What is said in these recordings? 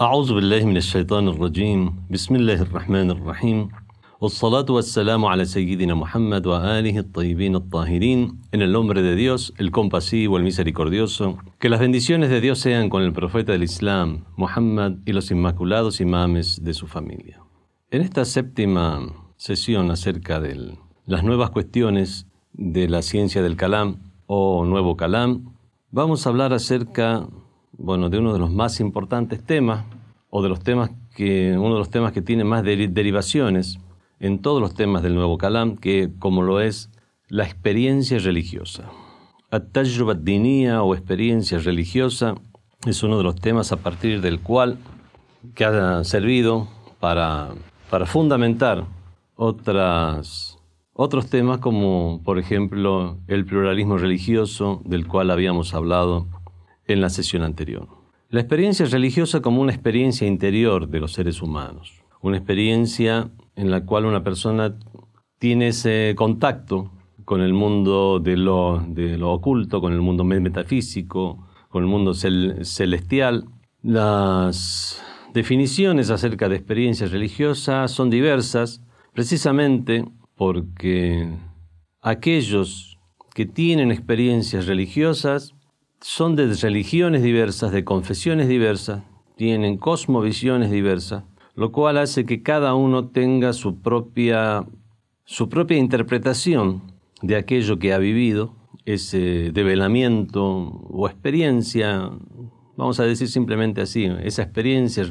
أعوذ بالله من الشيطان الرجيم بسم الله الرحمن الرحيم والصلاة والسلام على سيدنا محمد وآله الطيبين الطاهرين en el nombre de Dios, el compasivo, el misericordioso que las bendiciones de Dios sean con el profeta del Islam, Muhammad y los inmaculados imames de su familia en esta séptima sesión acerca de las nuevas cuestiones de la ciencia del Kalam o nuevo Kalam vamos a hablar acerca bueno, de uno de los más importantes temas, o de los temas que, uno de los temas que tiene más derivaciones en todos los temas del Nuevo Kalam, que como lo es la experiencia religiosa. At-tajrubat o experiencia religiosa es uno de los temas a partir del cual que ha servido para, para fundamentar otras, otros temas como por ejemplo el pluralismo religioso del cual habíamos hablado en la sesión anterior. La experiencia religiosa como una experiencia interior de los seres humanos, una experiencia en la cual una persona tiene ese contacto con el mundo de lo, de lo oculto, con el mundo metafísico, con el mundo celestial. Las definiciones acerca de experiencias religiosas son diversas, precisamente porque aquellos que tienen experiencias religiosas son de religiones diversas, de confesiones diversas, tienen cosmovisiones diversas, lo cual hace que cada uno tenga su propia, su propia interpretación de aquello que ha vivido, ese develamiento o experiencia, vamos a decir simplemente así, esa experiencia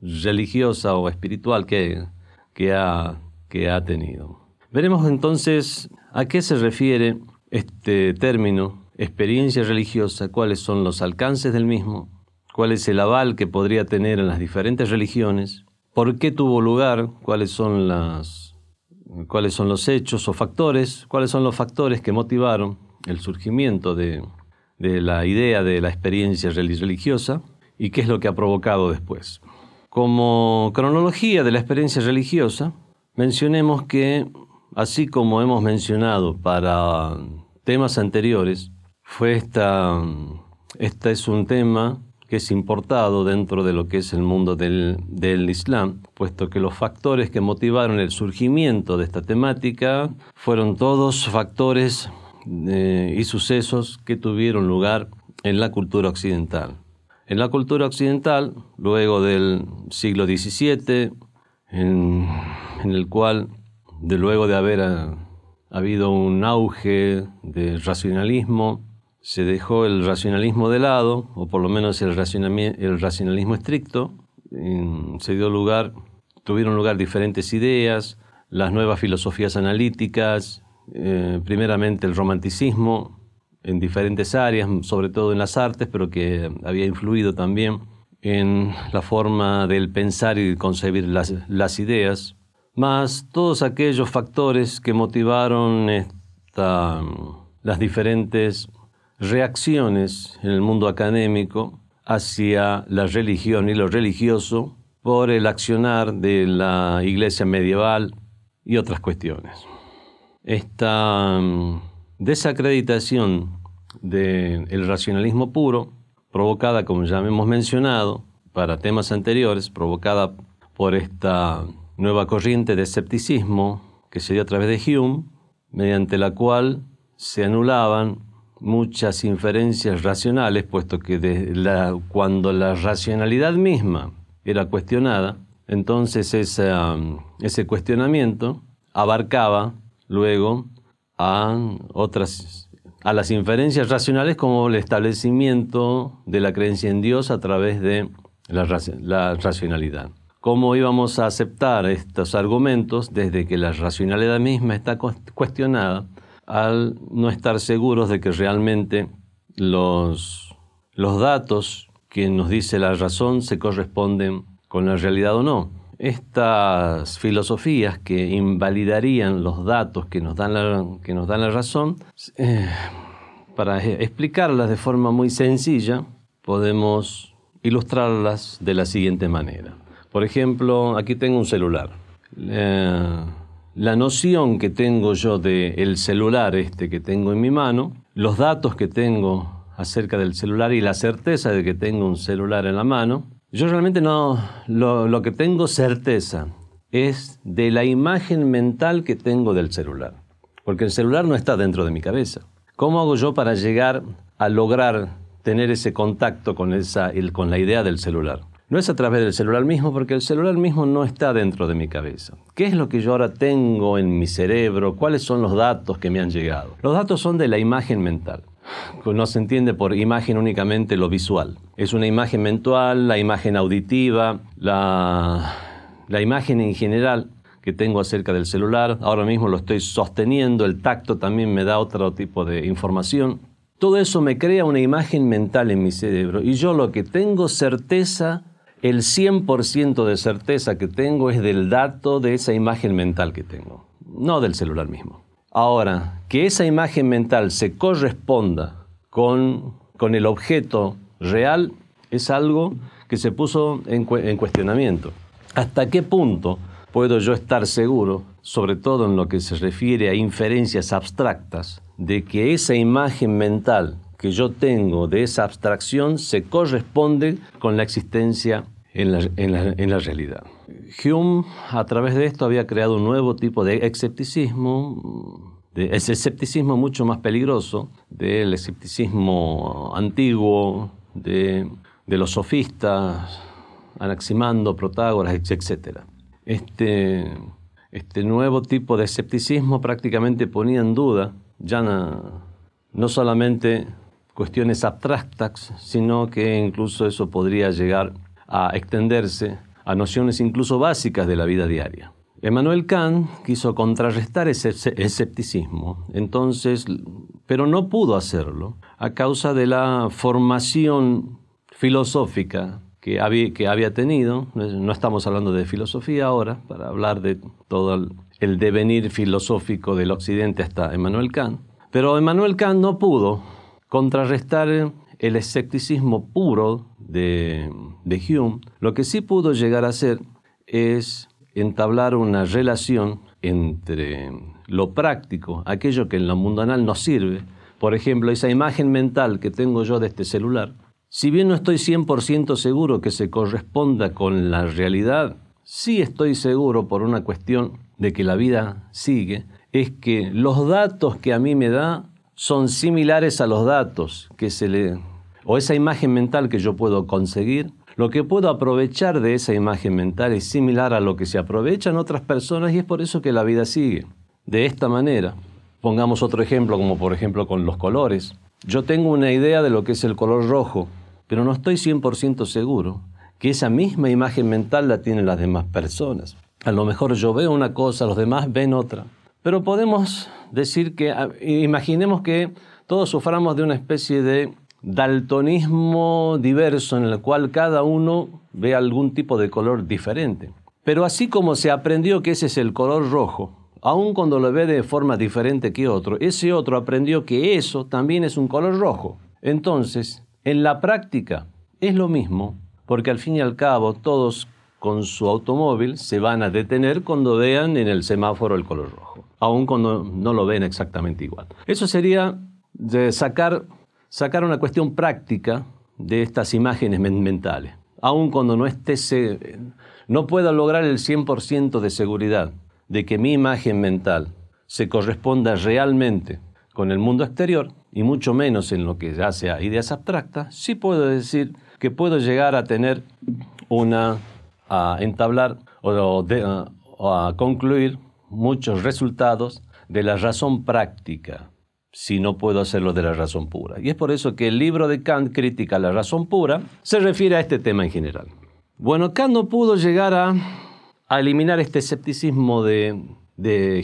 religiosa o espiritual que, que, ha, que ha tenido. Veremos entonces a qué se refiere este término experiencia religiosa, cuáles son los alcances del mismo, cuál es el aval que podría tener en las diferentes religiones, por qué tuvo lugar, cuáles son, las, cuáles son los hechos o factores, cuáles son los factores que motivaron el surgimiento de, de la idea de la experiencia religiosa y qué es lo que ha provocado después. Como cronología de la experiencia religiosa, mencionemos que, así como hemos mencionado para temas anteriores, fue esta, este es un tema que es importado dentro de lo que es el mundo del, del, Islam, puesto que los factores que motivaron el surgimiento de esta temática fueron todos factores eh, y sucesos que tuvieron lugar en la cultura occidental. En la cultura occidental, luego del siglo XVII, en, el cual, de luego de haber ha, habido un auge de racionalismo, se dejó el racionalismo de lado, o por lo menos el, racionalismo estricto, se dio lugar, tuvieron lugar diferentes ideas, las nuevas filosofías analíticas, eh, primeramente el romanticismo en diferentes áreas, sobre todo en las artes, pero que había influido también en la forma del pensar y concebir las, las ideas, más todos aquellos factores que motivaron esta, las diferentes reacciones en el mundo académico hacia la religión y lo religioso por el accionar de la iglesia medieval y otras cuestiones. Esta mm, desacreditación del racionalismo puro, provocada, como ya hemos mencionado, para temas anteriores, provocada por esta nueva corriente de escepticismo que se dio a través de Hume, mediante la cual se anulaban muchas inferencias racionales, puesto que cuando la racionalidad misma era cuestionada, entonces ese cuestionamiento abarcaba luego a otras a las inferencias racionales como el establecimiento de la creencia en Dios a través de la, la racionalidad. ¿Cómo íbamos a aceptar estos argumentos desde que la racionalidad misma está cuestionada al no estar seguros de que realmente los, los datos que nos dice la razón se corresponden con la realidad o no. Estas filosofías que invalidarían los datos que nos dan la, que nos dan la razón, eh, para explicarlas de forma muy sencilla, podemos ilustrarlas de la siguiente manera. Por ejemplo, aquí tengo un celular. Eh, la noción que tengo yo del celular este que tengo en mi mano, los datos que tengo acerca del celular y la certeza de que tengo un celular en la mano, Yo realmente no, lo, que tengo certeza es de la imagen mental que tengo del celular, porque el celular no está dentro de mi cabeza. ¿Cómo hago yo para llegar a lograr tener ese contacto con, esa, con la idea del celular? No es a través del celular mismo, porque el celular mismo no está dentro de mi cabeza. ¿Qué es lo que yo ahora tengo en mi cerebro? ¿Cuáles son los datos que me han llegado? Los datos son de la imagen mental. No se entiende por imagen únicamente lo visual. Es una imagen mental, la imagen auditiva, la, imagen en general que tengo acerca del celular. Ahora mismo lo estoy sosteniendo, el tacto también me da otro tipo de información. Todo eso me crea una imagen mental en mi cerebro y yo lo que tengo certeza el 100% de certeza que tengo es del dato de esa imagen mental que tengo, no del celular mismo. Ahora, que esa imagen mental se corresponda con, con el objeto real es algo que se puso en, en cuestionamiento. ¿Hasta qué punto puedo yo estar seguro, sobre todo en lo que se refiere a inferencias abstractas, de que esa imagen mental que yo tengo de esa abstracción se corresponde con la existencia en la, realidad. Hume, a través de esto, había creado un nuevo tipo de escepticismo, de ese escepticismo mucho más peligroso del escepticismo antiguo, de, los sofistas, Anaximando, Protágoras, etc. Este, este nuevo tipo de escepticismo prácticamente ponía en duda ya no solamente cuestiones abstractas, sino que incluso eso podría llegar a extenderse a nociones incluso básicas de la vida diaria. Emmanuel Kant quiso contrarrestar ese escepticismo, entonces, pero no pudo hacerlo a causa de la formación filosófica que había, tenido. No estamos hablando de filosofía ahora, para hablar de todo el devenir filosófico del Occidente hasta Emmanuel Kant. Pero Emmanuel Kant no pudo contrarrestar el escepticismo puro de, Hume, lo que sí pudo llegar a hacer es entablar una relación entre lo práctico, aquello que en lo mundanal nos sirve, por ejemplo, esa imagen mental que tengo yo de este celular, si bien no estoy 100% seguro que se corresponda con la realidad, sí estoy seguro por una cuestión de que la vida sigue, es que los datos que a mí me da son similares a los datos que se le o esa imagen mental que yo puedo conseguir, lo que puedo aprovechar de esa imagen mental es similar a lo que se aprovechan otras personas y es por eso que la vida sigue. De esta manera, pongamos otro ejemplo como por ejemplo con los colores. Yo tengo una idea de lo que es el color rojo, pero no estoy 100% seguro que esa misma imagen mental la tienen las demás personas. A lo mejor yo veo una cosa, los demás ven otra. Pero podemos decir que, imaginemos que todos suframos de una especie de daltonismo diverso en el cual cada uno ve algún tipo de color diferente. Pero así como se aprendió que ese es el color rojo, aun cuando lo ve de forma diferente que otro, ese otro aprendió que eso también es un color rojo. Entonces, en la práctica es lo mismo, porque al fin y al cabo todos con su automóvil se van a detener cuando vean en el semáforo el color rojo, aun cuando no lo ven exactamente igual. Eso sería de sacar sacar una cuestión práctica de estas imágenes mentales, aun cuando no, esté, no pueda lograr el 100% de seguridad de que mi imagen mental se corresponda realmente con el mundo exterior, y mucho menos en lo que ya sea ideas abstractas, sí puedo decir que puedo llegar a tener una, a entablar o, o a concluir muchos resultados de la razón práctica si no puedo hacerlo de la razón pura. Y es por eso que el libro de Kant, Crítica a la razón pura, se refiere a este tema en general. Bueno, Kant no pudo llegar a, eliminar este escepticismo de,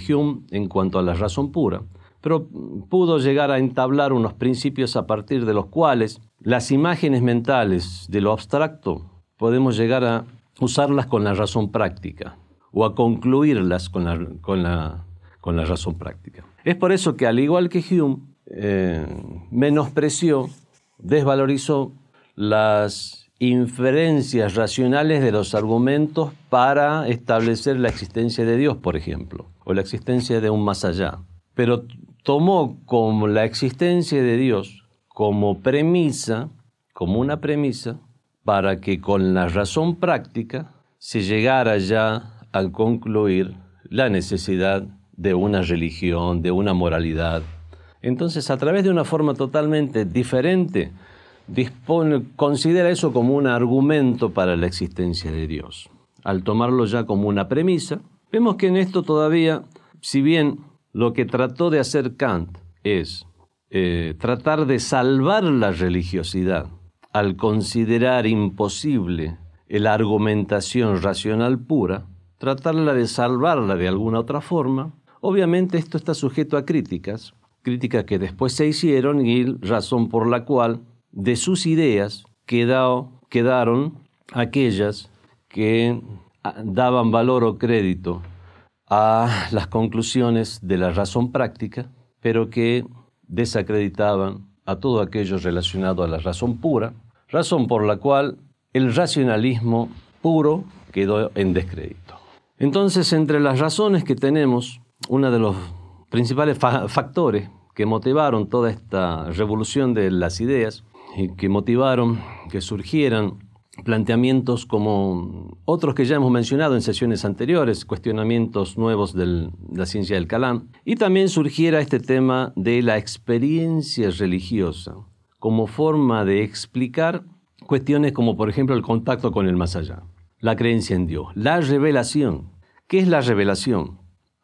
Hume en cuanto a la razón pura, pero pudo llegar a entablar unos principios a partir de los cuales las imágenes mentales de lo abstracto podemos llegar a usarlas con la razón práctica o a concluirlas con la, con la, con la razón práctica. Es por eso que, al igual que Hume, eh, menospreció, desvalorizó las inferencias racionales de los argumentos para establecer la existencia de Dios, por ejemplo, o la existencia de un más allá. Pero tomó como la existencia de Dios como premisa, como una premisa, para que con la razón práctica se llegara ya a concluir la necesidad de una religión, de una moralidad. Entonces, a través de una forma totalmente diferente, dispone, considera eso como un argumento para la existencia de Dios. Al tomarlo ya como una premisa, vemos que en esto todavía, si bien lo que trató de hacer Kant es eh, tratar de salvar la religiosidad al considerar imposible la argumentación racional pura, tratarla de salvarla de alguna otra forma, obviamente esto está sujeto a críticas, críticas que después se hicieron y razón por la cual de sus ideas quedaron aquellas que ah, daban valor o crédito a las conclusiones de la razón práctica, pero que desacreditaban a todo aquello relacionado a la razón pura, razón por la cual el racionalismo puro quedó en descrédito. Entonces, entre las razones que tenemos, uno de los principales factores que motivaron toda esta revolución de las ideas y que motivaron que surgieran planteamientos como otros que ya hemos mencionado en sesiones anteriores, cuestionamientos nuevos de la ciencia del Calam, y también surgiera este tema de la experiencia religiosa como forma de explicar cuestiones como por ejemplo el contacto con el más allá, la creencia en Dios, la revelación. ¿Qué es la revelación?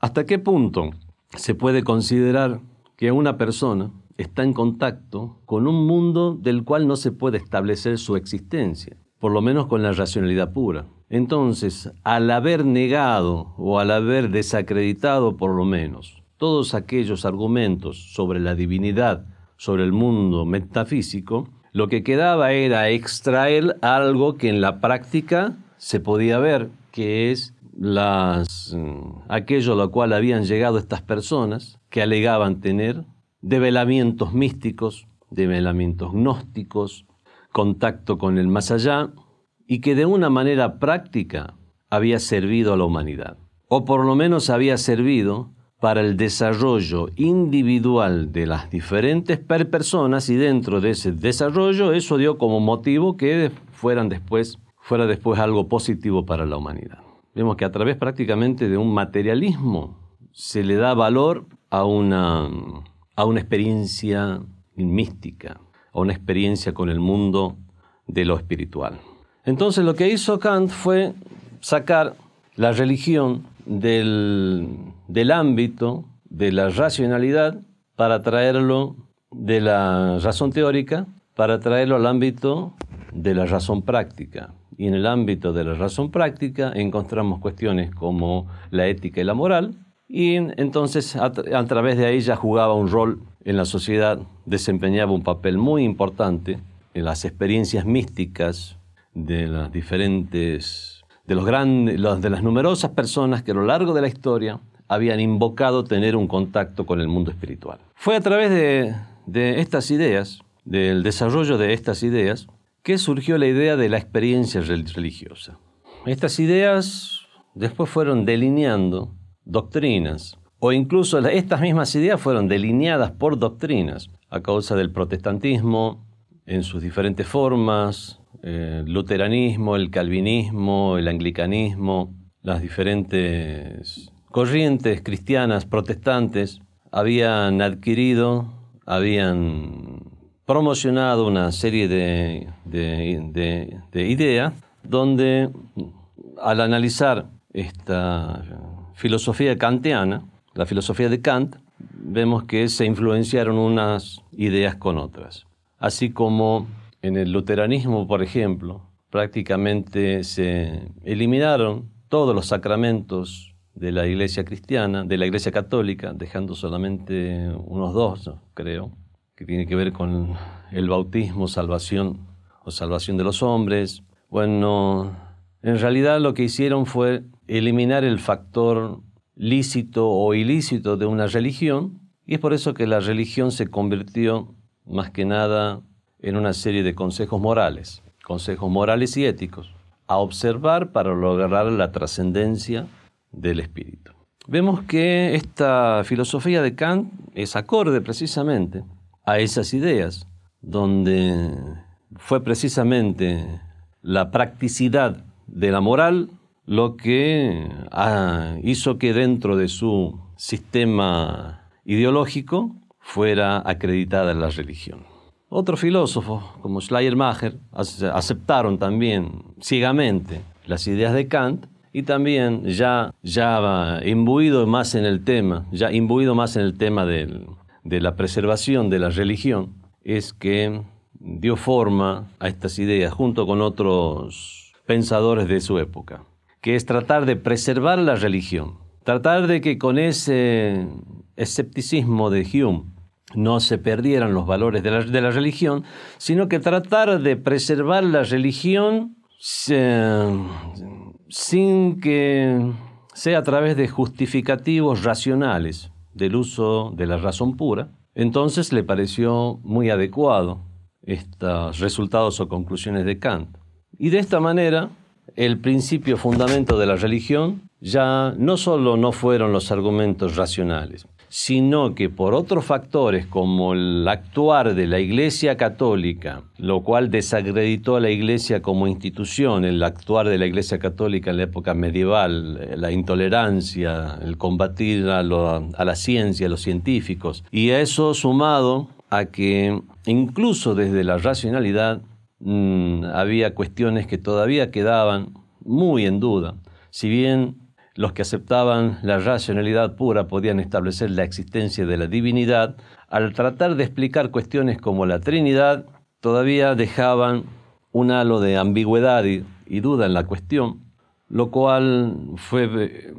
¿Hasta qué punto se puede considerar que una persona está en contacto con un mundo del cual no se puede establecer su existencia? por lo menos con la racionalidad pura. Entonces, al haber negado o al haber desacreditado por lo menos todos aquellos argumentos sobre la divinidad, sobre el mundo metafísico, lo que quedaba era extraer algo que en la práctica se podía ver, que es las, mm, aquello a lo cual habían llegado estas personas que alegaban tener develamientos místicos, develamientos gnósticos, contacto con el más allá y que de una manera práctica había servido a la humanidad, o por lo menos había servido para el desarrollo individual de las diferentes personas y dentro de ese desarrollo eso dio como motivo que fueran después, fuera después algo positivo para la humanidad. Vemos que a través prácticamente de un materialismo se le da valor a una, a una experiencia mística, a una experiencia con el mundo de lo espiritual. Entonces lo que hizo Kant fue sacar la religión del, del ámbito de la racionalidad para traerlo de la razón teórica, para traerlo al ámbito de la razón práctica. Y en el ámbito de la razón práctica encontramos cuestiones como la ética y la moral, y entonces a, través de ahí ya jugaba un rol en la sociedad desempeñaba un papel muy importante en las experiencias místicas de las diferentes, de, los grandes, de las numerosas personas que a lo largo de la historia habían invocado tener un contacto con el mundo espiritual. Fue a través de estas ideas, del desarrollo de estas ideas, que surgió la idea de la experiencia religiosa. Estas ideas después fueron delineando doctrinas o incluso estas mismas ideas fueron delineadas por doctrinas a causa del protestantismo en sus diferentes formas, el luteranismo, el calvinismo, el anglicanismo, las diferentes corrientes cristianas protestantes habían adquirido, habían promocionado una serie de, de, de ideas donde al analizar esta filosofía kantiana, la filosofía de Kant, vemos que se influenciaron unas ideas con otras. Así como en el luteranismo, por ejemplo, prácticamente se eliminaron todos los sacramentos de la iglesia cristiana, de la iglesia católica, dejando solamente unos dos, creo, que tiene que ver con el bautismo, salvación o salvación de los hombres. Bueno, en realidad lo que hicieron fue eliminar el factor lícito o ilícito de una religión, y es por eso que la religión se convirtió más que nada en una serie de consejos morales, consejos morales y éticos, a observar para lograr la trascendencia del espíritu. Vemos que esta filosofía de Kant es acorde precisamente a esas ideas, donde fue precisamente la practicidad de la moral lo que ah, hizo que dentro de su sistema ideológico fuera acreditada la religión. Otros filósofos, como Schleiermacher, aceptaron también ciegamente las ideas de Kant y también ya, ya imbuido más en el tema, ya imbuido más en el tema de la preservación de la religión, es que dio forma a estas ideas junto con otros pensadores de su época, que es tratar de preservar la religión, tratar de que con ese escepticismo de Hume no se perdieran los valores de la, religión, sino que tratar de preservar la religión sin que sea a través de justificativos racionales del uso de la razón pura, entonces le pareció muy adecuado estos resultados o conclusiones de Kant. Y de esta manera, el principio fundamento de la religión ya no solo no fueron los argumentos racionales, sino que por otros factores como el actuar de la Iglesia Católica, lo cual desacreditó a la Iglesia como institución, el actuar de la Iglesia Católica en la época medieval, la intolerancia, el combatir a, la ciencia, a los científicos, y a eso sumado a que incluso desde la racionalidad mm, había cuestiones que todavía quedaban muy en duda. Si bien los que aceptaban la racionalidad pura podían establecer la existencia de la divinidad, al tratar de explicar cuestiones como la Trinidad, todavía dejaban un halo de ambigüedad y, duda en la cuestión, lo cual fue eh,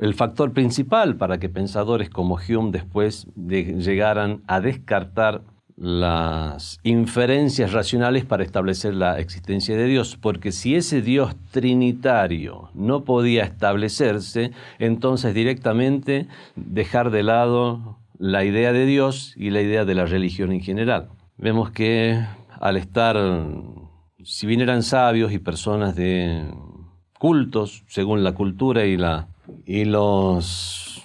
el factor principal para que pensadores como Hume después llegaran a descartar las inferencias racionales para establecer la existencia de Dios, porque si ese Dios trinitario no podía establecerse, entonces directamente dejar de lado la idea de Dios y la idea de la religión en general. Vemos que al estar, si bien eran sabios y personas de cultos, según la cultura y la, y los,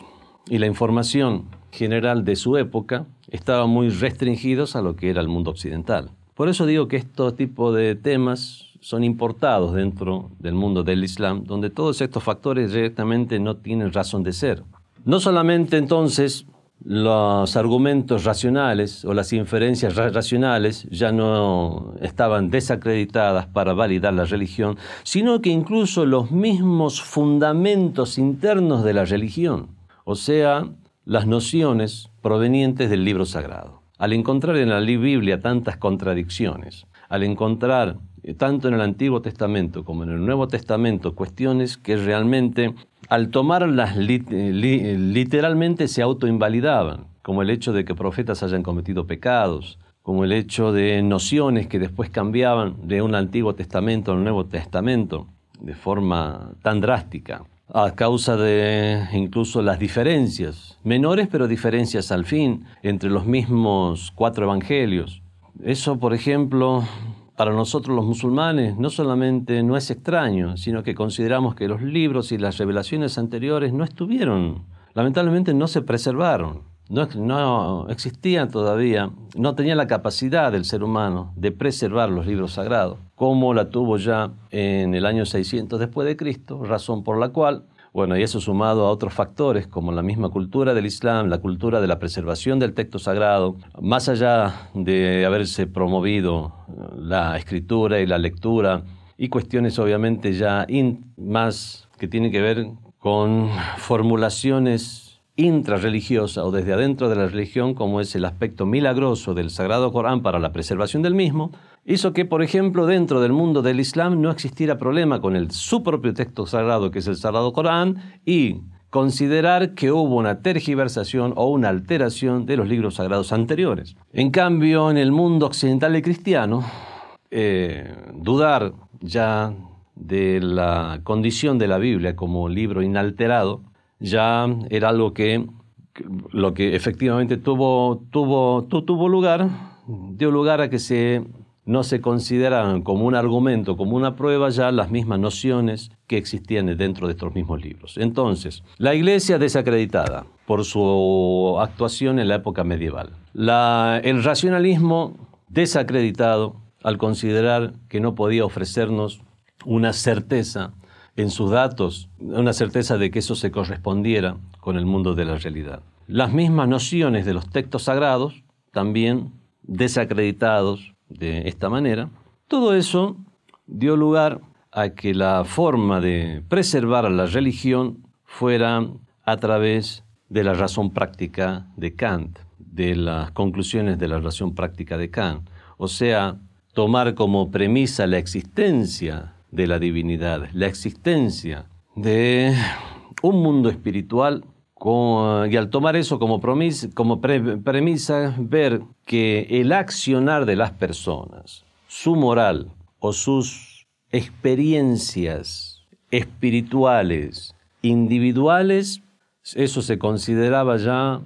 y la información general de su época, estaban muy restringidos a lo que era el mundo occidental. Por eso digo que estos tipos de temas son importados dentro del mundo del Islam, donde todos estos factores directamente no tienen razón de ser. No solamente entonces los argumentos racionales o las inferencias racionales ya no estaban desacreditadas para validar la religión, sino que incluso los mismos fundamentos internos de la religión, o sea, las nociones provenientes del libro sagrado. Al encontrar en la Biblia tantas contradicciones, al encontrar eh, tanto en el Antiguo Testamento como en el Nuevo Testamento cuestiones que realmente al tomarlas literalmente se autoinvalidaban, como el hecho de que profetas hayan cometido pecados, como el hecho de nociones que después cambiaban de un Antiguo Testamento al Nuevo Testamento de forma tan drástica a causa de incluso las diferencias, menores pero diferencias al fin, entre los mismos cuatro evangelios. Eso, por ejemplo, para nosotros los musulmanes no solamente no es extraño, sino que consideramos que los libros y las revelaciones anteriores no estuvieron, lamentablemente no se preservaron no, existía todavía, no tenía la capacidad del ser humano de preservar los libros sagrados, como la tuvo ya en el año 600 después de Cristo, razón por la cual, bueno, y eso sumado a otros factores como la misma cultura del Islam, la cultura de la preservación del texto sagrado, más allá de haberse promovido la escritura y la lectura, y cuestiones obviamente ya más que tienen que ver con formulaciones intrarreligiosa o desde adentro de la religión, como es el aspecto milagroso del Sagrado Corán para la preservación del mismo, hizo que, por ejemplo, dentro del mundo del Islam no existiera problema con el, su propio texto sagrado, que es el Sagrado Corán, y considerar que hubo una tergiversación o una alteración de los libros sagrados anteriores. En cambio, en el mundo occidental y cristiano, eh, dudar ya de la condición de la Biblia como libro inalterado ya era algo que lo que efectivamente tuvo, tuvo, tuvo lugar, dio lugar a que se, no se consideraran como un argumento, como una prueba ya las mismas nociones que existían dentro de estos mismos libros. Entonces, la iglesia desacreditada por su actuación en la época medieval, el racionalismo desacreditado al considerar que no podía ofrecernos una certeza en sus datos, una certeza de que eso se correspondiera con el mundo de la realidad. Las mismas nociones de los textos sagrados, también desacreditados de esta manera, todo eso dio lugar a que la forma de preservar la religión fuera a través de la razón práctica de Kant, de las conclusiones de la razón práctica de Kant. O sea, tomar como premisa la existencia de la divinidad, la existencia de un mundo espiritual y al tomar eso como, como premisa, ver que el accionar de las personas, su moral o sus experiencias espirituales, individuales, eso se consideraba ya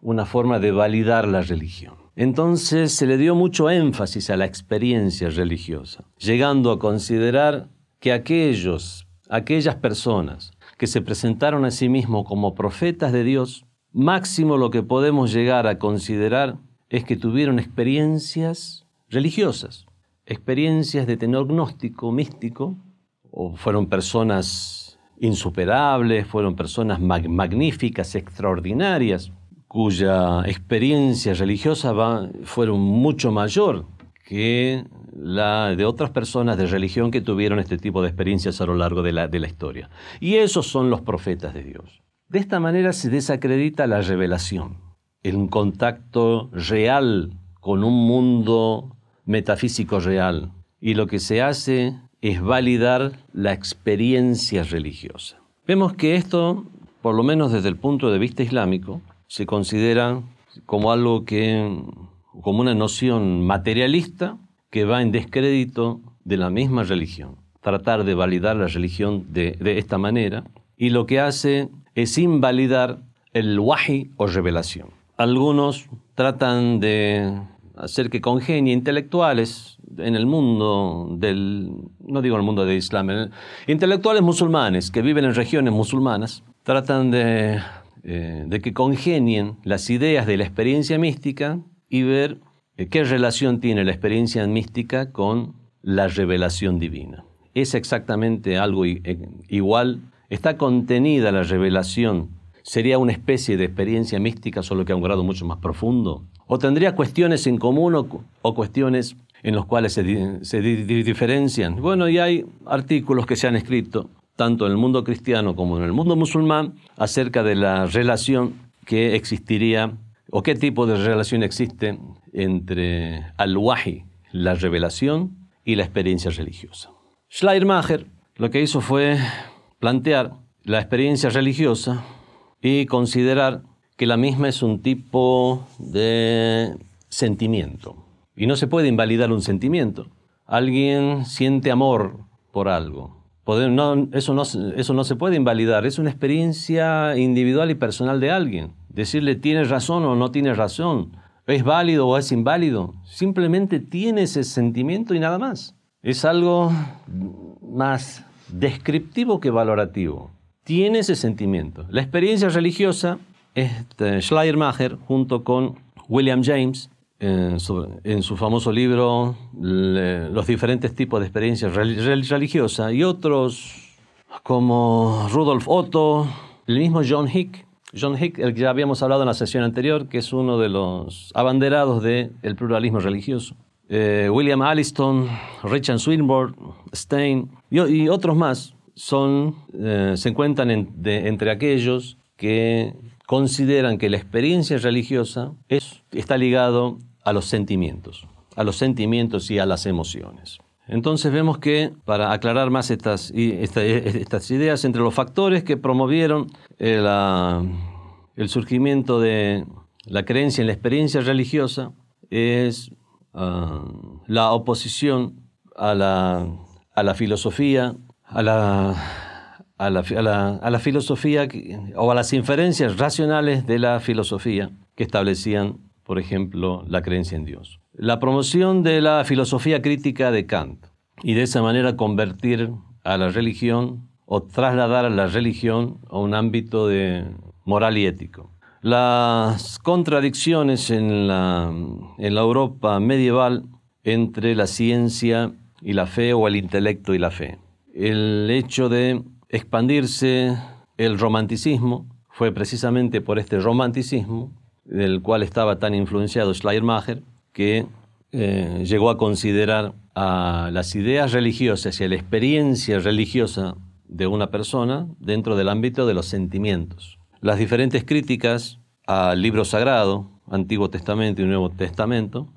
una forma de validar la religión. Entonces se le dio mucho énfasis a la experiencia religiosa, llegando a considerar que aquellos, aquellas personas que se presentaron a sí mismos como profetas de Dios, máximo lo que podemos llegar a considerar es que tuvieron experiencias religiosas, experiencias de tenor gnóstico, místico, o fueron personas insuperables, fueron personas magníficas, extraordinarias, cuya experiencia religiosa va, fueron mucho mayor que la de otras personas de religión que tuvieron este tipo de experiencias a lo largo de la, de la historia. Y esos son los profetas de Dios. De esta manera se desacredita la revelación, el contacto real con un mundo metafísico real. Y lo que se hace es validar la experiencia religiosa. Vemos que esto, por lo menos desde el punto de vista islámico, se considera como algo que, como una noción materialista que va en descrédito de la misma religión. Tratar de validar la religión de, esta manera y lo que hace es invalidar el wahi o revelación. Algunos tratan de hacer que congenien intelectuales en el mundo del, no digo el mundo del Islam, intelectuales musulmanes que viven en regiones musulmanas, tratan de eh, de que congenien las ideas de la experiencia mística y ver eh, qué relación tiene la experiencia mística con la revelación divina. Es exactamente algo eh, igual. Está contenida la revelación. ¿Sería una especie de experiencia mística, solo que a un grado mucho más profundo? ¿O tendría cuestiones en común o, cuestiones en las cuales se, se diferencian? Bueno, y hay artículos que se han escrito tanto en el mundo cristiano como en el mundo musulmán, acerca de la relación que existiría o qué tipo de relación existe entre al-wahi, la revelación, y la experiencia religiosa. Schleiermacher lo que hizo fue plantear la experiencia religiosa y considerar que la misma es un tipo de sentimiento. Y no se puede invalidar un sentimiento. Alguien siente amor por algo, eso, no, eso no se puede invalidar, es una experiencia individual y personal de alguien. Decirle tienes razón o no tienes razón, es válido o es inválido, simplemente tiene ese sentimiento y nada más. Es algo más descriptivo que valorativo. Tiene ese sentimiento. La experiencia religiosa, este, Schleiermacher, junto con William James, en su, famoso libro Los diferentes tipos de experiencias religiosas y otros como Rudolf Otto, el mismo John Hick. John Hick, el que ya habíamos hablado en la sesión anterior, que es uno de los abanderados del pluralismo religioso. Eh, William Alliston, Richard Swinburne, Stein y, otros más son, eh, se encuentran entre aquellos que consideran que la experiencia religiosa está ligado a los sentimientos, a los sentimientos y a las emociones. Entonces vemos que, para aclarar más estas, estas ideas, entre los factores que promovieron el, el, surgimiento de la creencia en la experiencia religiosa es ah, la oposición a la, a la filosofía, a la a la, filosofía o a las inferencias racionales de la filosofía que establecían, por ejemplo, la creencia en Dios. La promoción de la filosofía crítica de Kant y de esa manera convertir a la religión o trasladar a la religión a un ámbito de moral y ético. Las contradicciones en la, en la Europa medieval entre la ciencia y la fe o el intelecto y la fe. el hecho de expandirse el romanticismo fue precisamente por este romanticismo del cual estaba tan influenciado Schleiermacher que eh, llegó a considerar a las ideas religiosas y a la experiencia religiosa de una persona dentro del ámbito de los sentimientos. Las diferentes críticas al libro sagrado, Antiguo Testamento y Nuevo Testamento,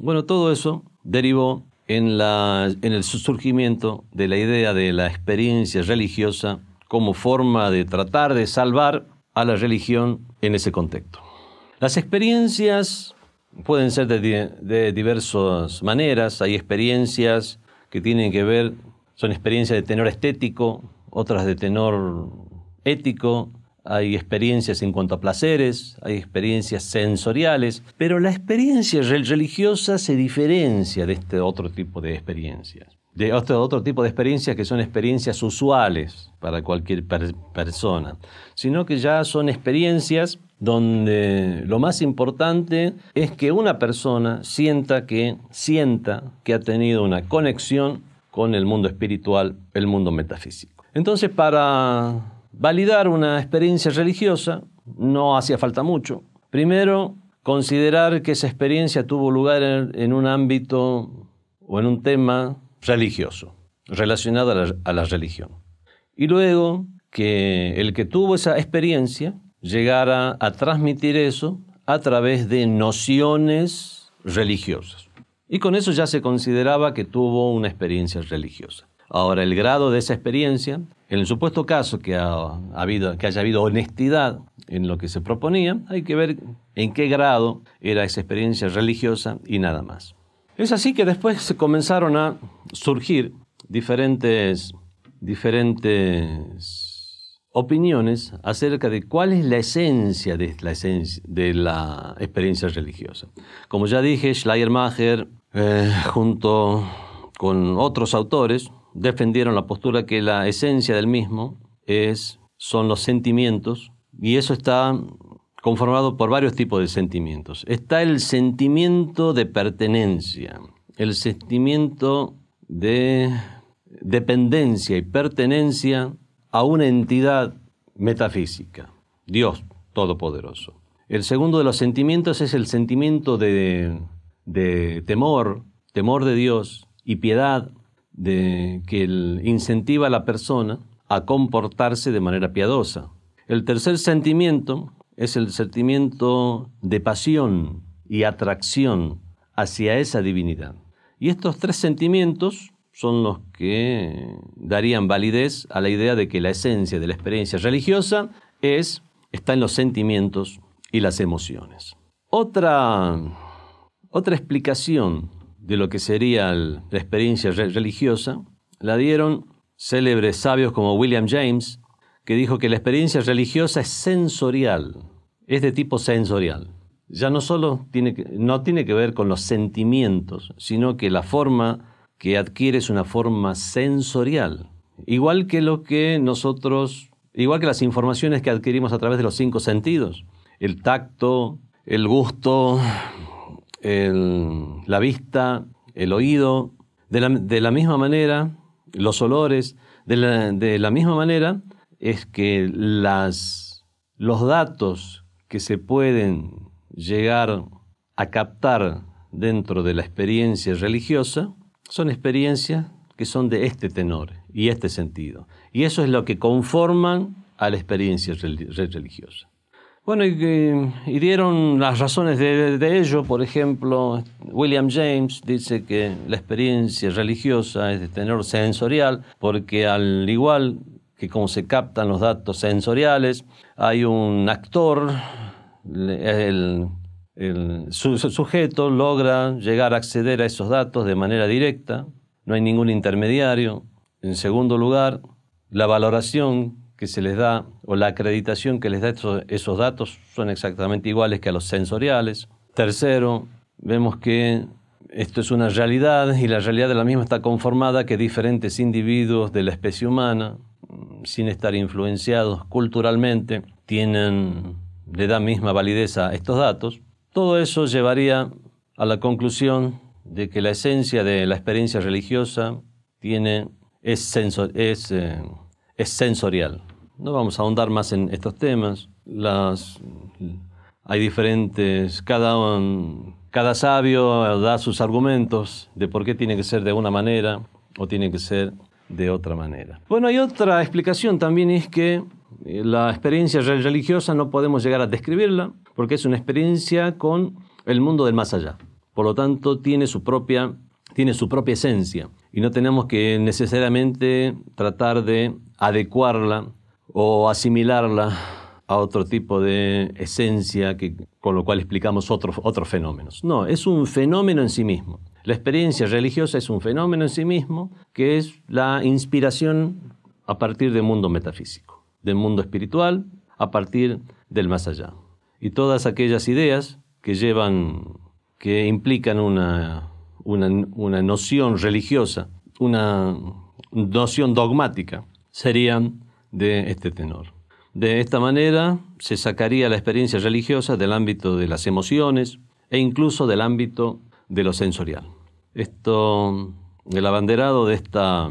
bueno, todo eso derivó en, el surgimiento de la idea de la experiencia religiosa como forma de tratar de salvar a la religión en ese contexto. Las experiencias pueden ser de, de diversas maneras. Hay experiencias que tienen que ver, son experiencias de tenor estético, otras de tenor ético, hay experiencias en cuanto a placeres, hay experiencias sensoriales, pero la experiencia religiosa se diferencia de este otro tipo de experiencias. De otro, otro tipo de experiencias que son experiencias usuales para cualquier persona, sino que ya son experiencias donde lo más importante es que una persona sienta que sienta que ha tenido una conexión con el mundo espiritual, el mundo metafísico. Entonces, para validar una experiencia religiosa no hacía falta mucho. Primero, considerar que esa experiencia tuvo lugar en, un ámbito o en un tema religioso, relacionado a la religión. Y luego, que el que tuvo esa experiencia llegara a transmitir eso a través de nociones religiosas. Y con eso ya se consideraba que tuvo una experiencia religiosa. Ahora, el grado de esa experiencia, en el supuesto caso que, ha, habido, que haya habido honestidad en lo que se proponía, hay que ver en qué grado era esa experiencia religiosa y nada más. Es así que después se comenzaron a surgir diferentes, diferentes opiniones acerca de cuál es la esencia de la, esencia, de la experiencia religiosa. Como ya dije, Schleiermacher, eh, junto con otros autores, defendieron la postura que la esencia del mismo es, son los sentimientos, y eso está conformado por varios tipos de sentimientos. Está el sentimiento de pertenencia, el sentimiento de dependencia y pertenencia a una entidad metafísica, Dios Todopoderoso. El segundo de los sentimientos es el sentimiento de, temor, temor de Dios y piedad de, que incentiva a la persona a comportarse de manera piadosa. El tercer sentimiento es el sentimiento de pasión y atracción hacia esa divinidad. Y estos tres sentimientos son los que darían validez a la idea de que la esencia de la experiencia religiosa es, está en los sentimientos y las emociones. Otra, otra explicación de lo que sería la experiencia religiosa la dieron célebres sabios como William James, que dijo que la experiencia religiosa es sensorial, es de tipo sensorial. Ya no solo tiene no tiene que ver con los sentimientos, sino que la forma que adquieres una forma sensorial, igual que lo que nosotros, igual que las informaciones que adquirimos a través de los cinco sentidos, el tacto, el gusto, la vista, el oído, de la, misma manera, los olores, de la, misma manera es que las, los datos que se pueden llegar a captar dentro de la experiencia religiosa son experiencias que son de este tenor y este sentido. Y eso es lo que conforman a la experiencia religiosa. Bueno, y, dieron las razones de, ello. Por ejemplo, William James dice que la experiencia religiosa es de tenor sensorial, porque al igual que como se captan los datos sensoriales, hay un actor, el, el sujeto logra llegar a acceder a esos datos de manera directa, no hay ningún intermediario. En segundo lugar, la valoración que se les da o la acreditación que les da esos, datos son exactamente iguales que a los sensoriales. Tercero, vemos que esto es una realidad y la realidad de la misma está conformada que diferentes individuos de la especie humana, sin estar influenciados culturalmente, tienen, le da misma validez a estos datos. Todo eso llevaría a la conclusión de que la esencia de la experiencia religiosa tiene es, es, eh, es sensorial. No vamos a ahondar más en estos temas. Las, hay diferentes, cada, cada sabio da sus argumentos de por qué tiene que ser de una manera o tiene que ser de otra manera. Bueno, hay otra explicación también, es que eh, la experiencia religiosa no podemos llegar a describirla porque es una experiencia con el mundo del más allá. Por lo tanto, tiene su propia, tiene su propia esencia y no tenemos que necesariamente tratar de adecuarla o asimilarla a otro tipo de esencia que, con lo cual explicamos otros, otros fenómenos. No, es un fenómeno en sí mismo. La experiencia religiosa es un fenómeno en sí mismo que es la inspiración a partir del mundo metafísico, del mundo espiritual, a partir del más allá. Y todas aquellas ideas que llevan, que implican una, una, una noción religiosa, una noción dogmática, serían de este tenor. De esta manera se sacaría la experiencia religiosa del ámbito de las emociones e incluso del ámbito de lo sensorial. Esto, el abanderado de esta,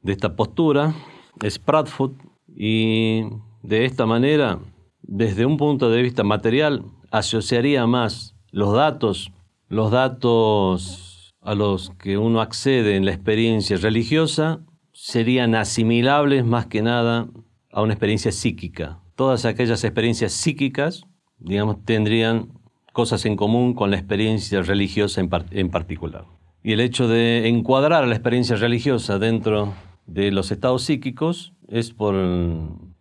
de esta postura es Pratfoot y de esta manera, desde un punto de vista material, asociaría más los datos, los datos a los que uno accede en la experiencia religiosa, serían asimilables más que nada a una experiencia psíquica. Todas aquellas experiencias psíquicas, digamos, tendrían cosas en común con la experiencia religiosa en, particular. Y el hecho de encuadrar la experiencia religiosa dentro de los estados psíquicos es por,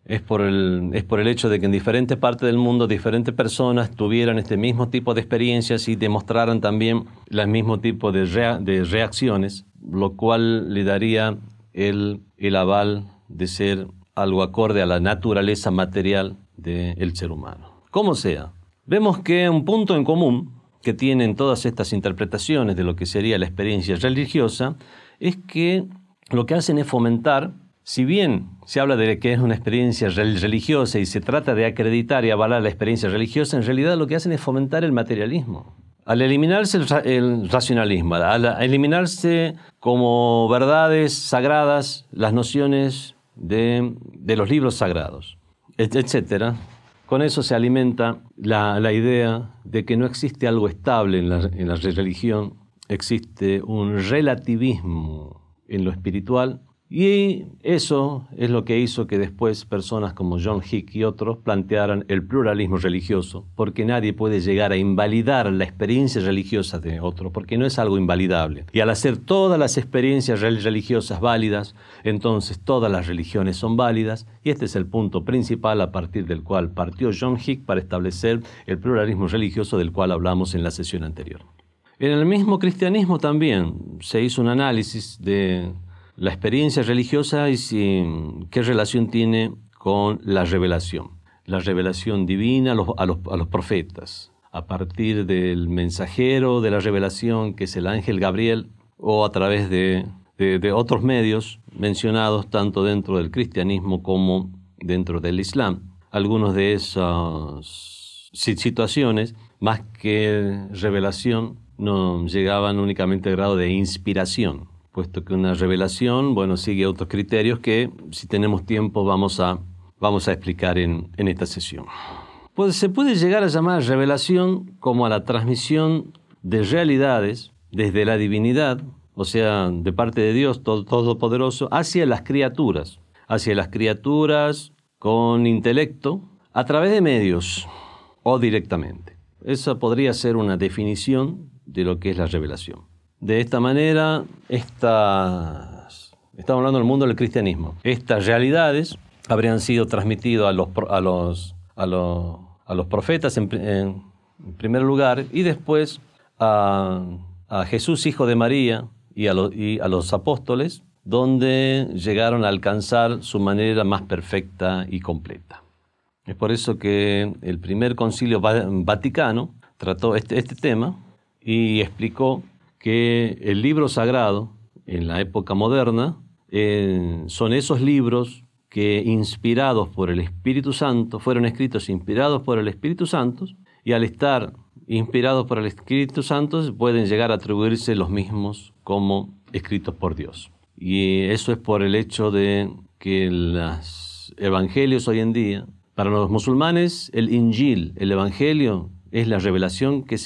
es por, el, es por el hecho de que en diferentes partes del mundo diferentes personas tuvieran este mismo tipo de experiencias y demostraran también el mismo tipo de, de reacciones, lo cual le daría el, aval de ser algo acorde a la naturaleza material del ser humano. Como sea, vemos que un punto en común que tienen todas estas interpretaciones de lo que sería la experiencia religiosa es que lo que hacen es fomentar, si bien se habla de que es una experiencia religiosa y se trata de acreditar y avalar la experiencia religiosa, en realidad lo que hacen es fomentar el materialismo. Al eliminarse el, racionalismo, al eliminarse como verdades sagradas las nociones de, los libros sagrados, etc. Con eso se alimenta la, idea de que no existe algo estable en la, en la religión, existe un relativismo en lo espiritual y eso es lo que hizo que después personas como John Hick y otros plantearan el pluralismo religioso, porque nadie puede llegar a invalidar la experiencia religiosa de otro, porque no es algo invalidable. Y al hacer todas las experiencias religiosas válidas, entonces todas las religiones son válidas, y este es el punto principal a partir del cual partió John Hick para establecer el pluralismo religioso del cual hablamos en la sesión anterior. En el mismo cristianismo también se hizo un análisis de la experiencia religiosa y qué relación tiene con la revelación. La revelación divina a los, profetas, a partir del mensajero de la revelación, que es el ángel Gabriel, o a través de, otros medios mencionados tanto dentro del cristianismo como dentro del islam. Algunos de esas situaciones, más que revelación, no llegaban únicamente al grado de inspiración puesto que una revelación, bueno, sigue otros criterios que si tenemos tiempo vamos a, vamos a explicar en, en esta sesión. Pues se puede llegar a llamar revelación como a la transmisión de realidades desde la divinidad, o sea, de parte de Dios Todopoderoso, hacia las criaturas, hacia las criaturas con intelecto, a través de medios o directamente. Esa podría ser una definición de lo que es la revelación. De esta manera, estas, estamos hablando del mundo del cristianismo, estas realidades habrían sido transmitidas a los, a los, a los, a los profetas en, primer lugar y después a, Jesús, hijo de María, y a, y a los apóstoles, donde llegaron a alcanzar su manera más perfecta y completa. Es por eso que el primer concilio vaticano trató este, este tema y explicó que el libro sagrado en la época moderna eh, son esos libros que inspirados por el Espíritu Santo, fueron escritos inspirados por el Espíritu Santo y al estar inspirados por el Espíritu Santo pueden llegar a atribuirse los mismos como escritos por Dios. Y eso es por el hecho de que los evangelios hoy en día, para los musulmanes, el Injil, el evangelio, es la revelación que,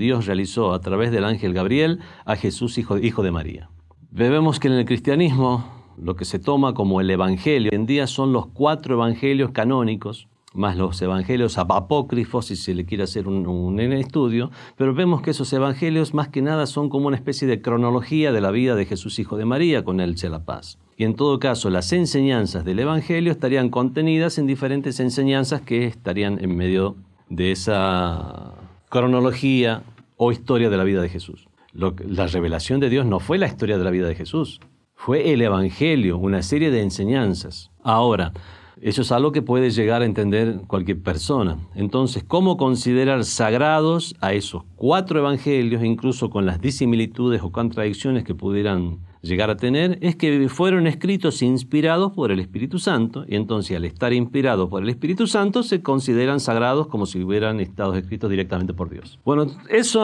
Dios realizó a través del ángel Gabriel a Jesús, hijo, hijo de María. Vemos que en el cristianismo lo que se toma como el evangelio hoy en día son los cuatro evangelios canónicos, más los evangelios apócrifos, si se le quiere hacer un, un, estudio, pero vemos que esos evangelios más que nada son como una especie de cronología de la vida de Jesús Hijo de María, con él se la paz. Y en todo caso, las enseñanzas del evangelio estarían contenidas en diferentes enseñanzas que estarían en medio de esa cronología o historia de la vida de Jesús. la revelación de Dios no fue la historia de la vida de Jesús, fue el Evangelio, una serie de enseñanzas. Ahora, eso es algo que puede llegar a entender cualquier persona. Entonces, ¿cómo considerar sagrados a esos cuatro evangelios, incluso con las disimilitudes o contradicciones que pudieran llegar a tener es que fueron escritos inspirados por el Espíritu Santo, y entonces al estar inspirados por el Espíritu Santo se consideran sagrados como si hubieran estado escritos directamente por Dios. Bueno, ese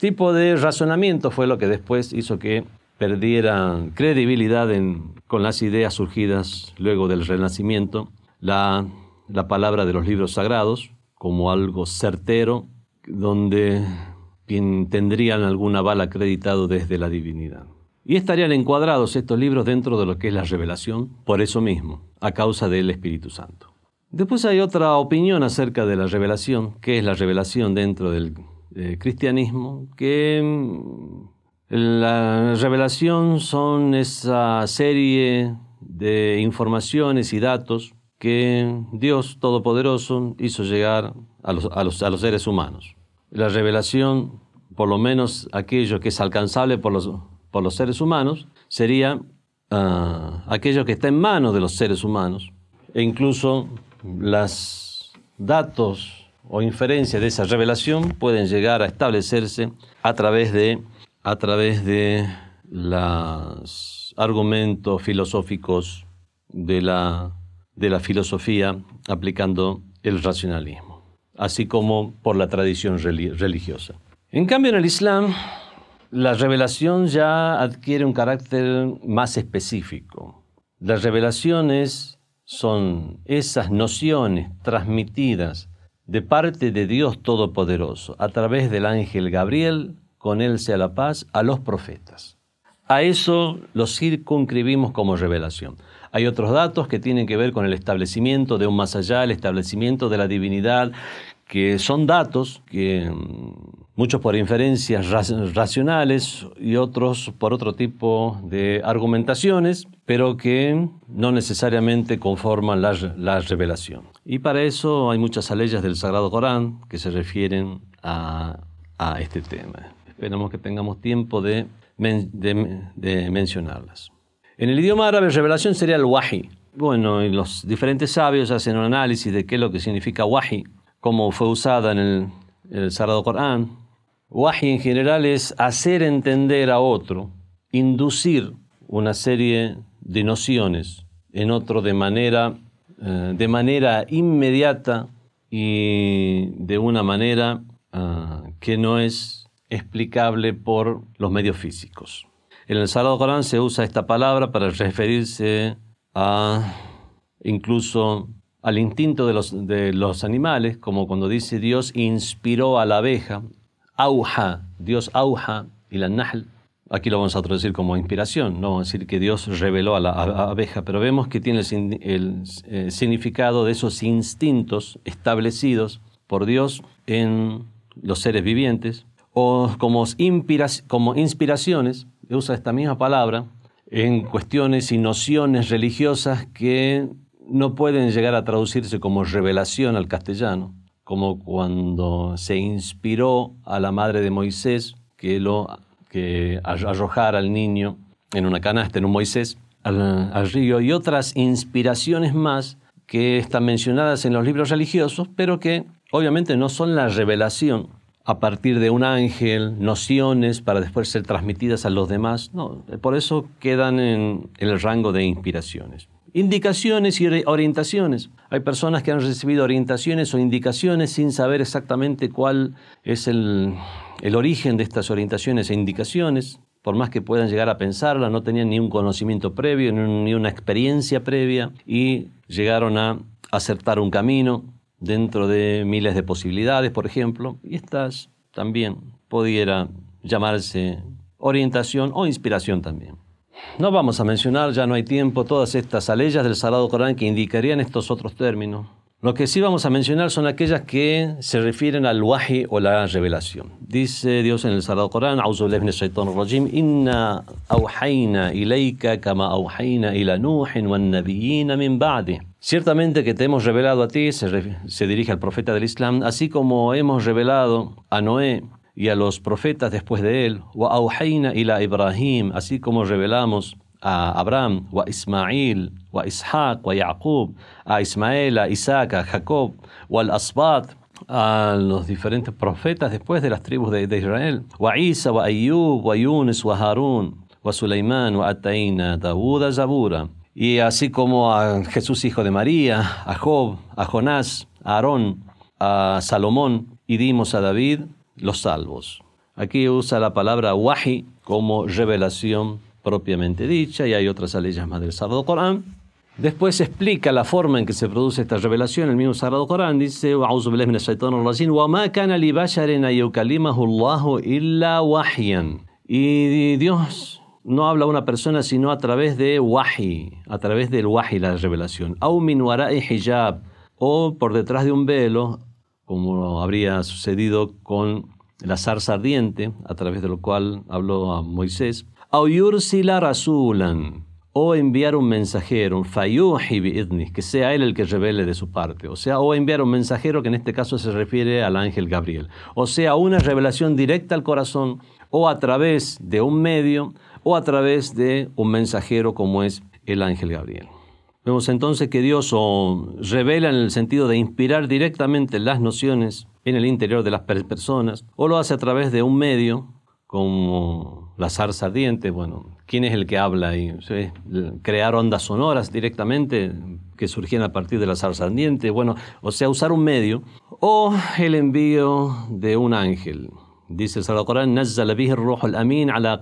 tipo de razonamiento fue lo que después hizo que perdieran credibilidad con las ideas surgidas luego del Renacimiento, la, la palabra de los libros sagrados como algo certero, donde tendrían algún aval acreditado desde la divinidad. Y estarían encuadrados estos libros dentro de lo que es la revelación, por eso mismo, a causa del Espíritu Santo. Después hay otra opinión acerca de la revelación, que es la revelación dentro del eh, cristianismo, que mm, la revelación son esa serie de informaciones y datos que Dios Todopoderoso hizo llegar a los, a los, a los seres humanos. La revelación, por lo menos aquello que es alcanzable por los por los seres humanos sería ah, aquello que está en manos de los seres humanos e incluso los datos o inferencias de esa revelación pueden llegar a establecerse a través de, a través de los argumentos filosóficos de la, de la filosofía aplicando el racionalismo, así como por la tradición religiosa. En cambio, en el Islam la revelación ya adquiere un carácter más específico. Las revelaciones son esas nociones transmitidas de parte de Dios Todopoderoso a través del ángel Gabriel, con él sea la paz, a los profetas. A eso lo circunscribimos como revelación. Hay otros datos que tienen que ver con el establecimiento de un más allá, el establecimiento de la divinidad, que son datos que mm, muchos por inferencias racionales y otros por otro tipo de argumentaciones, pero que no necesariamente conforman la, revelación. Y para eso hay muchas leyes del Sagrado Corán que se refieren a, este tema. Esperamos que tengamos tiempo de, de, mencionarlas. En el idioma árabe, revelación sería el wahi. Bueno, y los diferentes sabios hacen un análisis de qué es lo que significa wahi, cómo fue usada en el, el Sagrado Corán, Wahi en general es hacer entender a otro, inducir una serie de nociones en otro de manera, eh, de manera inmediata y de una manera ah, que no es explicable por los medios físicos. En el Sagrado Corán se usa esta palabra para referirse a incluso al instinto de los, de los animales, como cuando dice Dios inspiró a la abeja, auja, Dios auja y la nahl, aquí lo vamos a traducir como inspiración, no vamos a decir que Dios reveló a la abeja, pero vemos que tiene el, eh, significado de esos instintos establecidos por Dios en los seres vivientes, o como, como inspiraciones, usa esta misma palabra, en cuestiones y nociones religiosas que no pueden llegar a traducirse como revelación al castellano, como cuando se inspiró a la madre de Moisés que lo que arrojara al niño en una canasta, en un Moisés, al, río, y otras inspiraciones más que están mencionadas en los libros religiosos, pero que obviamente no son la revelación a partir de un ángel, nociones para después ser transmitidas a los demás. No, por eso quedan en el rango de inspiraciones indicaciones y orientaciones. Hay personas que han recibido orientaciones o indicaciones sin saber exactamente cuál es el, origen de estas orientaciones e indicaciones. por más que puedan llegar a pensarla, no tenían ni un conocimiento previo, ni una experiencia previa, y llegaron a acertar un camino dentro de miles de posibilidades, por ejemplo, y estas también pudiera llamarse orientación o inspiración también. No vamos a mencionar, ya no hay tiempo, todas estas aleyas del Sagrado Corán que indicarían estos otros términos. Lo que sí vamos a mencionar son aquellas que se refieren al wahi o la revelación. Dice Dios en el Sagrado Corán, rajim, Inna awhayna ilayka kama awhayna ila Nuhin nabiyina min ba'di. Ciertamente que te hemos revelado a ti, se dirige al profeta del Islam, así como hemos revelado a Noé y a los profetas después de él, wa awhayna ila Ibrahim, así como revelamos a Abraham, a Ismail, a Ishaq, a Jacob, a Ismael, a Isaac, a Jacob, o al Asbat, a los diferentes profetas después de las tribus de, Israel, o a Isa, o a Ayub, o a Yunus, o a Harun, o a Sulaimán, o a Taina, Daud, a Zabura, y así como a Jesús hijo de María, a Job, a Jonás, a Aarón, a Salomón, y dimos a David los salvos. Aquí usa la palabra wahi como revelación propiamente dicha, y hay otras leyes más del Sagrado Corán. Después explica la forma en que se produce esta revelación. El mismo Sagrado Corán dice: Y Dios no habla a una persona sino a través de wahi, a través del wahi, la revelación. hijab, o por detrás de un velo, como habría sucedido con la zarza ardiente, a través de lo cual habló a Moisés. Rasulan, o enviar un mensajero, un fayuhi que sea él el que revele de su parte, o sea, o enviar un mensajero que en este caso se refiere al ángel Gabriel, o sea, una revelación directa al corazón, o a través de un medio, o a través de un mensajero como es el ángel Gabriel. Vemos entonces que Dios o revela en el sentido de inspirar directamente las nociones en el interior de las personas, o lo hace a través de un medio, como la zarza ardiente, bueno, ¿quién es el que habla ahí? Crear ondas sonoras directamente que surgían a partir de la zarza ardiente, bueno, o sea, usar un medio, o el envío de un ángel. Dice el Sagrado Corán, ala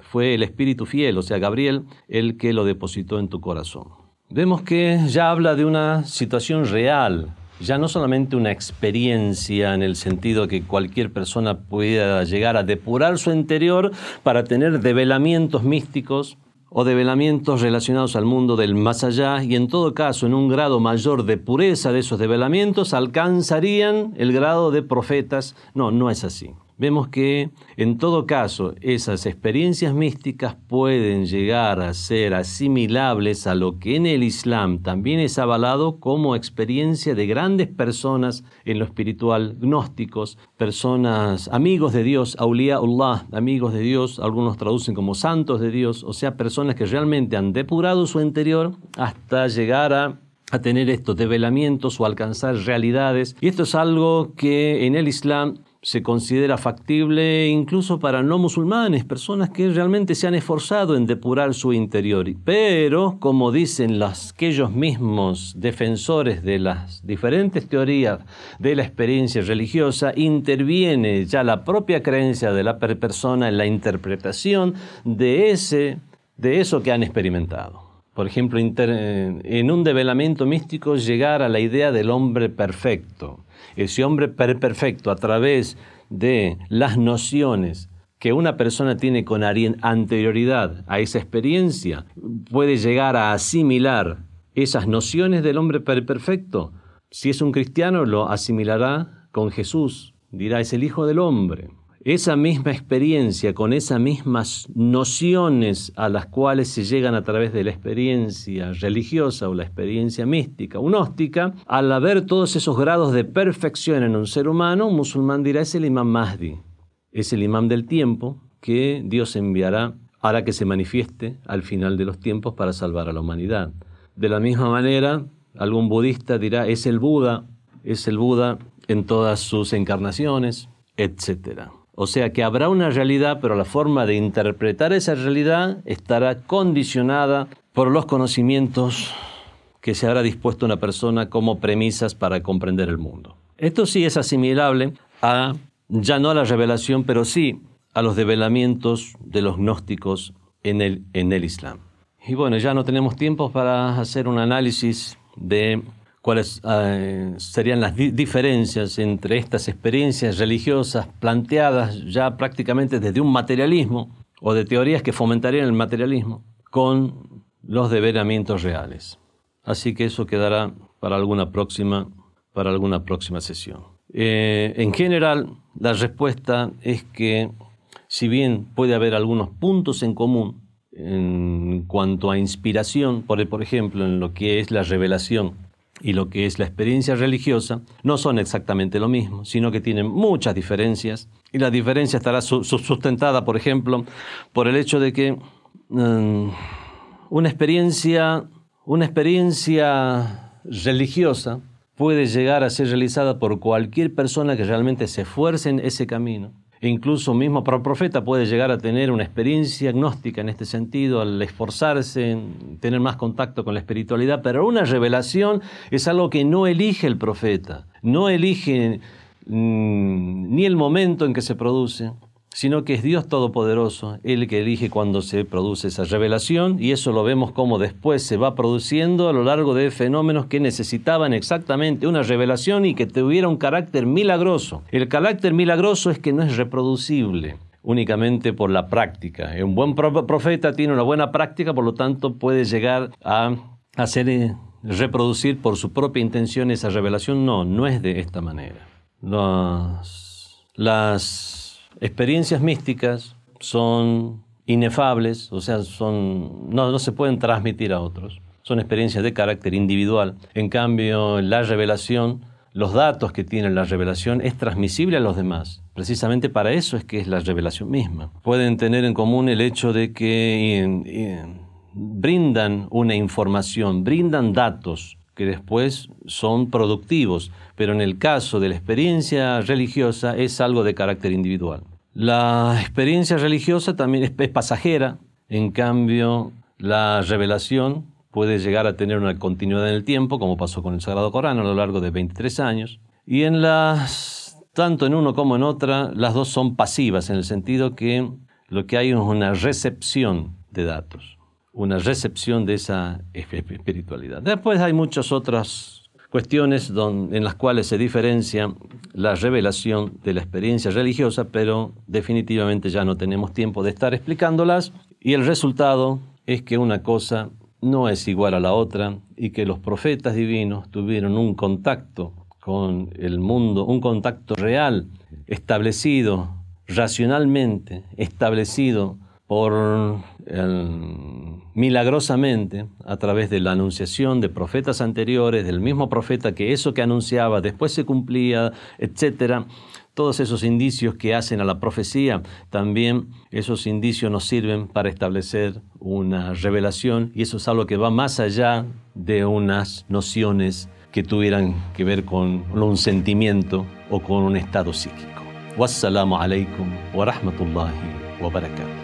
Fue el espíritu fiel, o sea, Gabriel, el que lo depositó en tu corazón. Vemos que ya habla de una situación real, ya no solamente una experiencia en el sentido que cualquier persona pueda llegar a depurar su interior para tener develamientos místicos o develamientos relacionados al mundo del más allá y en todo caso en un grado mayor de pureza de esos develamientos alcanzarían el grado de profetas. No, no es así vemos que en todo caso esas experiencias místicas pueden llegar a ser asimilables a lo que en el Islam también es avalado como experiencia de grandes personas en lo espiritual, gnósticos, personas amigos de Dios, Allah, amigos de Dios, algunos traducen como santos de Dios, o sea, personas que realmente han depurado su interior hasta llegar a a tener estos develamientos o alcanzar realidades. Y esto es algo que en el Islam se considera factible incluso para no musulmanes, personas que realmente se han esforzado en depurar su interior. Pero, como dicen los, aquellos mismos defensores de las diferentes teorías de la experiencia religiosa, interviene ya la propia creencia de la persona en la interpretación de, ese, de eso que han experimentado. Por ejemplo, en un develamiento místico llegar a la idea del hombre perfecto ese hombre perfecto a través de las nociones que una persona tiene con anterioridad a esa experiencia, puede llegar a asimilar esas nociones del hombre perfecto. Si es un cristiano, lo asimilará con Jesús, dirá, es el Hijo del Hombre esa misma experiencia, con esas mismas nociones a las cuales se llegan a través de la experiencia religiosa o la experiencia mística o gnóstica, al haber todos esos grados de perfección en un ser humano, un musulmán dirá es el imán Mahdi, es el imán del tiempo que Dios enviará para que se manifieste al final de los tiempos para salvar a la humanidad. De la misma manera, algún budista dirá es el Buda, es el Buda en todas sus encarnaciones, etcétera. O sea que habrá una realidad, pero la forma de interpretar esa realidad estará condicionada por los conocimientos que se habrá dispuesto una persona como premisas para comprender el mundo. Esto sí es asimilable a, ya no a la revelación, pero sí a los develamientos de los gnósticos en el, en el Islam. Y bueno, ya no tenemos tiempo para hacer un análisis de cuáles eh, serían las diferencias entre estas experiencias religiosas planteadas ya prácticamente desde un materialismo o de teorías que fomentarían el materialismo con los develamientos reales. Así que eso quedará para alguna próxima, para alguna próxima sesión. Eh, en general, la respuesta es que si bien puede haber algunos puntos en común en cuanto a inspiración, por, por ejemplo, en lo que es la revelación y lo que es la experiencia religiosa no son exactamente lo mismo, sino que tienen muchas diferencias. Y la diferencia estará sustentada, por ejemplo, por el hecho de que mm, una, experiencia, una experiencia religiosa puede llegar a ser realizada por cualquier persona que realmente se esfuerce en ese camino incluso mismo para el profeta puede llegar a tener una experiencia agnóstica en este sentido, al esforzarse en tener más contacto con la espiritualidad, pero una revelación es algo que no elige el profeta, no elige mm, ni el momento en que se produce, sino que es Dios Todopoderoso el que elige cuando se produce esa revelación y eso lo vemos como después se va produciendo a lo largo de fenómenos que necesitaban exactamente una revelación y que tuviera un carácter milagroso. El carácter milagroso es que no es reproducible únicamente por la práctica. Un buen profeta tiene una buena práctica, por lo tanto puede llegar a hacer eh, reproducir por su propia intención esa revelación. No, no es de esta manera. las experiencias místicas son inefables, o sea, son, no, no se pueden transmitir a otros. Son experiencias de carácter individual. En cambio, la revelación, los datos que tiene la revelación es transmisible a los demás. Precisamente para eso es que es la revelación misma. Pueden tener en común el hecho de que brindan una información, brindan datos que después son productivos, pero en el caso de la experiencia religiosa es algo de carácter individual. La experiencia religiosa también es, pasajera, en cambio la revelación puede llegar a tener una continuidad en el tiempo, como pasó con el Sagrado Corán a lo largo de 23 años, y en las, tanto en uno como en otra, las dos son pasivas, en el sentido que lo que hay es una recepción de datos una recepción de esa espiritualidad. Después hay muchas otras cuestiones en las cuales se diferencia la revelación de la experiencia religiosa, pero definitivamente ya no tenemos tiempo de estar explicándolas y el resultado es que una cosa no es igual a la otra y que los profetas divinos tuvieron un contacto con el mundo, un contacto real, establecido racionalmente, establecido por milagrosamente a través de la anunciación de profetas anteriores, del mismo profeta que eso que anunciaba después se cumplía, etc. Todos esos indicios que hacen a la profecía, también esos indicios nos sirven para establecer una revelación y eso es algo que va más allá de unas nociones que tuvieran que ver con un sentimiento o con un estado psíquico. Wassalamu alaikum wa rahmatullahi wa barakatuh.